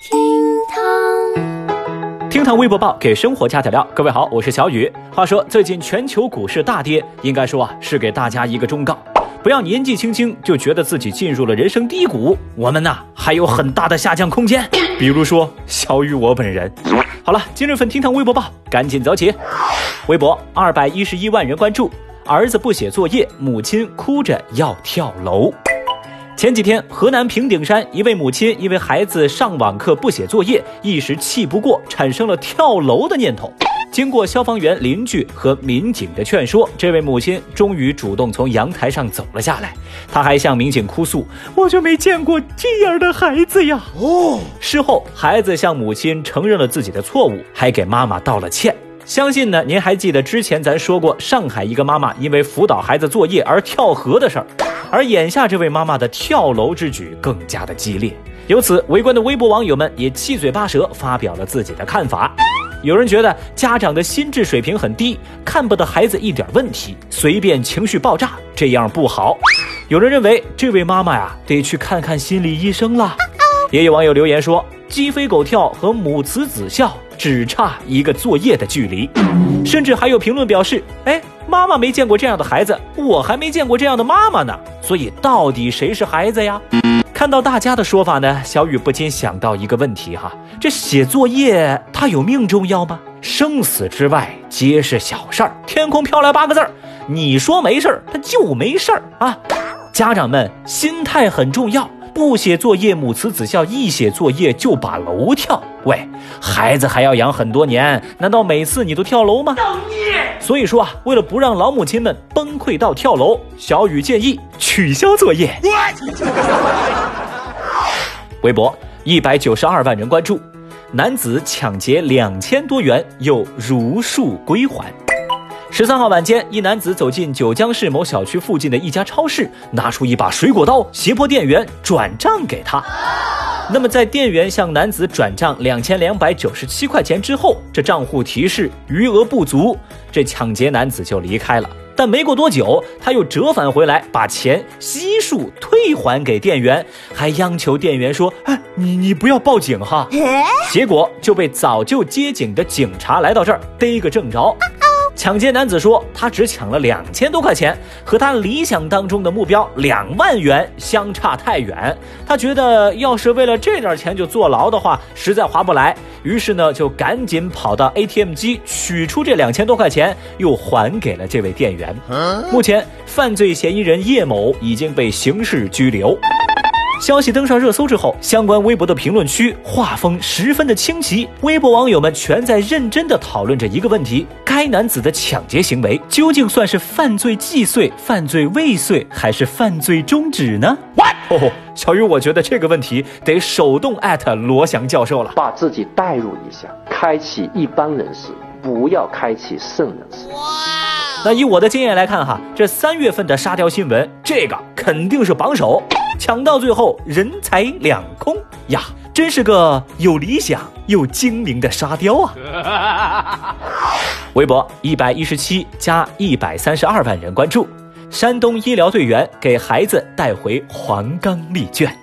厅堂，厅堂微博报给生活加点料。各位好，我是小雨。话说最近全球股市大跌，应该说啊是给大家一个忠告，不要年纪轻轻就觉得自己进入了人生低谷。我们呐还有很大的下降空间。比如说小雨我本人。好了，今日份厅堂微博报赶紧走起。微博二百一十一万人关注，儿子不写作业，母亲哭着要跳楼。前几天，河南平顶山一位母亲因为孩子上网课不写作业，一时气不过，产生了跳楼的念头。经过消防员、邻居和民警的劝说，这位母亲终于主动从阳台上走了下来。她还向民警哭诉：“我就没见过这样的孩子呀！”哦，事后孩子向母亲承认了自己的错误，还给妈妈道了歉。相信呢，您还记得之前咱说过上海一个妈妈因为辅导孩子作业而跳河的事儿。而眼下这位妈妈的跳楼之举更加的激烈，由此围观的微博网友们也七嘴八舌发表了自己的看法。有人觉得家长的心智水平很低，看不得孩子一点问题，随便情绪爆炸，这样不好。有人认为这位妈妈呀得去看看心理医生了。也有网友留言说：“鸡飞狗跳和母慈子孝只差一个作业的距离。”甚至还有评论表示：“哎。”妈妈没见过这样的孩子，我还没见过这样的妈妈呢。所以到底谁是孩子呀？看到大家的说法呢，小雨不禁想到一个问题哈：这写作业它有命重要吗？生死之外皆是小事儿。天空飘来八个字儿，你说没事儿，他就没事儿啊。家长们心态很重要。不写作业，母慈子孝；一写作业就把楼跳。喂，孩子还要养很多年，难道每次你都跳楼吗？造孽！所以说啊，为了不让老母亲们崩溃到跳楼，小雨建议取消作业。微博一百九十二万人关注，男子抢劫两千多元又如数归还。十三号晚间，一男子走进九江市某小区附近的一家超市，拿出一把水果刀，胁迫店员转账给他。那么，在店员向男子转账两千两百九十七块钱之后，这账户提示余额不足，这抢劫男子就离开了。但没过多久，他又折返回来，把钱悉数退还给店员，还央求店员说：“哎，你你不要报警哈。”结果就被早就接警的警察来到这儿逮个正着。抢劫男子说，他只抢了两千多块钱，和他理想当中的目标两万元相差太远。他觉得，要是为了这点钱就坐牢的话，实在划不来。于是呢，就赶紧跑到 ATM 机取出这两千多块钱，又还给了这位店员。目前，犯罪嫌疑人叶某已经被刑事拘留。消息登上热搜之后，相关微博的评论区画风十分的清奇，微博网友们全在认真的讨论着一个问题：该男子的抢劫行为究竟算是犯罪既遂、犯罪未遂，还是犯罪终止呢？哦，小雨，我觉得这个问题得手动艾特罗翔教授了，把自己代入一下，开启一般人士，不要开启圣人士。哇，那以我的经验来看哈，这三月份的沙雕新闻，这个肯定是榜首。抢到最后人财两空呀，真是个有理想又精明的沙雕啊！微博一百一十七加一百三十二万人关注，山东医疗队员给孩子带回黄冈密卷。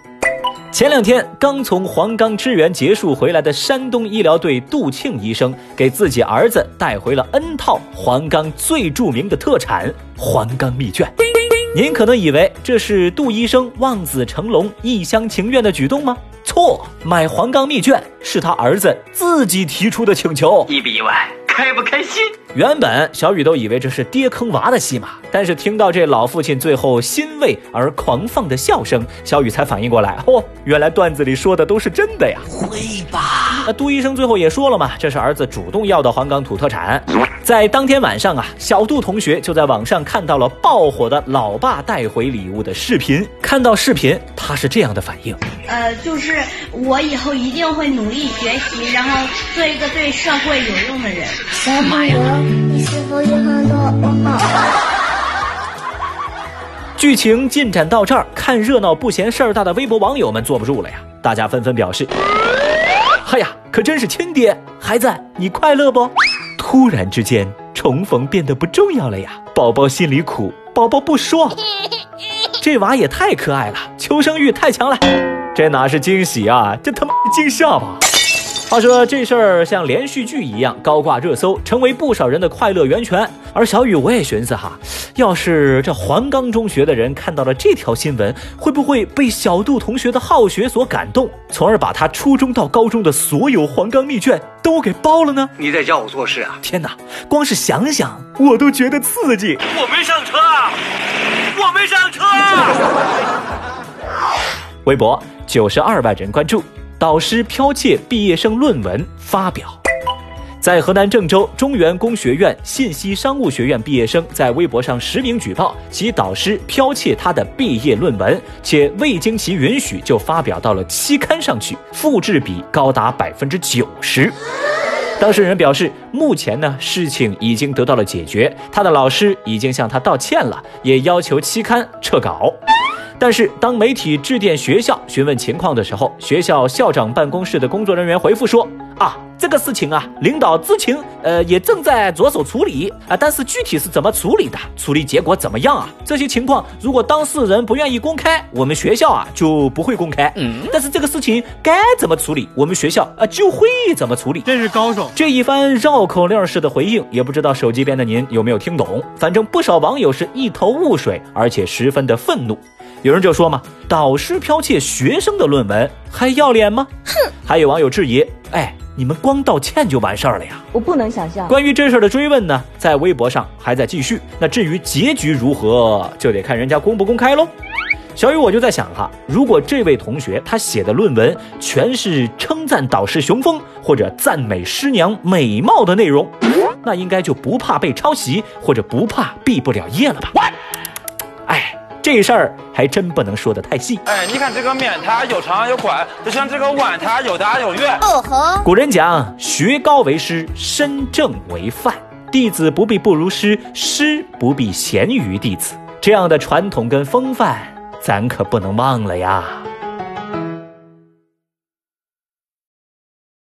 前两天刚从黄冈支援结束回来的山东医疗队杜庆医生，给自己儿子带回了 N 套黄冈最著名的特产黄冈密卷。您可能以为这是杜医生望子成龙、一厢情愿的举动吗？错，买黄冈密卷是他儿子自己提出的请求。意不意外？开不开心？原本小雨都以为这是爹坑娃的戏码，但是听到这老父亲最后欣慰而狂放的笑声，小雨才反应过来，哦，原来段子里说的都是真的呀！会吧？那杜医生最后也说了嘛，这是儿子主动要的黄冈土特产。在当天晚上啊，小杜同学就在网上看到了爆火的老爸带回礼物的视频。看到视频，他是这样的反应：呃，就是我以后一定会努力学习，然后做一个对社会有用的人。小朋友，你是否有很多问号？剧情进展到这儿，看热闹不嫌事儿大的微博网友们坐不住了呀！大家纷纷表示：“哎呀，可真是亲爹！孩子，你快乐不？”突然之间，重逢变得不重要了呀！宝宝心里苦，宝宝不说。这娃也太可爱了，求生欲太强了。这哪是惊喜啊，这他妈惊吓吧！话说这事儿像连续剧一样高挂热搜，成为不少人的快乐源泉。而小雨我也寻思哈，要是这黄冈中学的人看到了这条新闻，会不会被小杜同学的好学所感动，从而把他初中到高中的所有黄冈密卷都给包了呢？你在教我做事啊？天哪，光是想想我都觉得刺激。我没上车啊，我没上车啊。微博九十二万人关注。导师剽窃毕业生论文发表，在河南郑州中原工学院信息商务学院毕业生在微博上实名举报其导师剽窃他的毕业论文，且未经其允许就发表到了期刊上去，复制比高达百分之九十。当事人表示，目前呢事情已经得到了解决，他的老师已经向他道歉了，也要求期刊撤稿。但是，当媒体致电学校询问情况的时候，学校校长办公室的工作人员回复说：“啊，这个事情啊，领导知情，呃，也正在着手处理啊。但是具体是怎么处理的，处理结果怎么样啊？这些情况，如果当事人不愿意公开，我们学校啊就不会公开。嗯，但是这个事情该怎么处理，我们学校啊就会怎么处理。真是高手！这一番绕口令式的回应，也不知道手机边的您有没有听懂？反正不少网友是一头雾水，而且十分的愤怒。”有人就说嘛，导师剽窃学生的论文还要脸吗？哼！还有网友质疑，哎，你们光道歉就完事儿了呀？我不能想象。关于这事儿的追问呢，在微博上还在继续。那至于结局如何，就得看人家公不公开喽。小雨我就在想哈，如果这位同学他写的论文全是称赞导师雄风或者赞美师娘美貌的内容，那应该就不怕被抄袭或者不怕毕不了业了吧？哎。这事儿还真不能说的太细。哎，你看这个面它有长有宽，就像这个碗它有大有圆。哦吼。古人讲，学高为师，身正为范。弟子不必不如师，师不必贤于弟子。这样的传统跟风范，咱可不能忘了呀。